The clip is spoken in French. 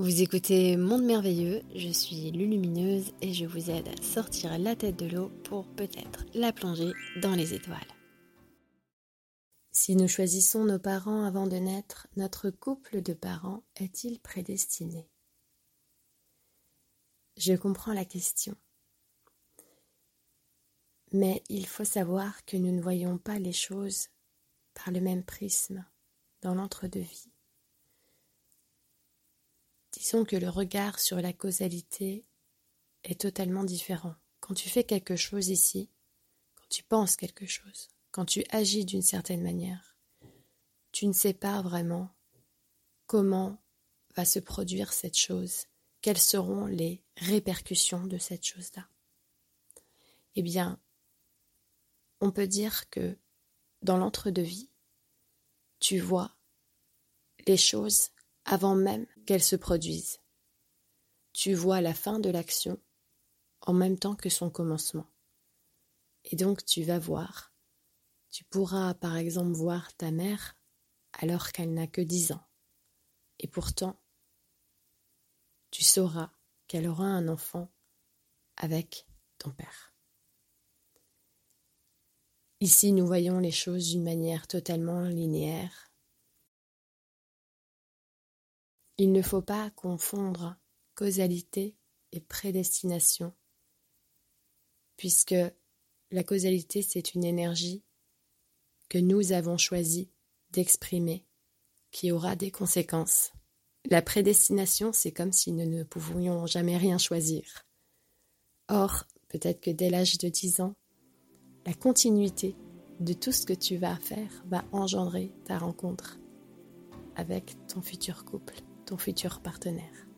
Vous écoutez Monde Merveilleux, je suis Lulumineuse et je vous aide à sortir la tête de l'eau pour peut-être la plonger dans les étoiles. Si nous choisissons nos parents avant de naître, notre couple de parents est-il prédestiné? Je comprends la question. Mais il faut savoir que nous ne voyons pas les choses par le même prisme dans l'entre-deux-vie. Disons que le regard sur la causalité est totalement différent. Quand tu fais quelque chose ici, quand tu penses quelque chose, quand tu agis d'une certaine manière, tu ne sais pas vraiment comment va se produire cette chose, quelles seront les répercussions de cette chose-là. Eh bien, on peut dire que dans l'entre-deux-vie, tu vois les choses avant même qu'elles se produisent. Tu vois la fin de l'action en même temps que son commencement. Et donc tu vas voir. Tu pourras par exemple voir ta mère alors qu'elle n'a que dix ans. Et pourtant, tu sauras qu'elle aura un enfant avec ton père. Ici, nous voyons les choses d'une manière totalement linéaire Il ne faut pas confondre causalité et prédestination, puisque la causalité, c'est une énergie que nous avons choisi d'exprimer, qui aura des conséquences. La prédestination, c'est comme si nous ne pouvions jamais rien choisir. Or, peut-être que dès l'âge de 10 ans, la continuité de tout ce que tu vas faire va engendrer ta rencontre avec ton futur couple ton futur partenaire.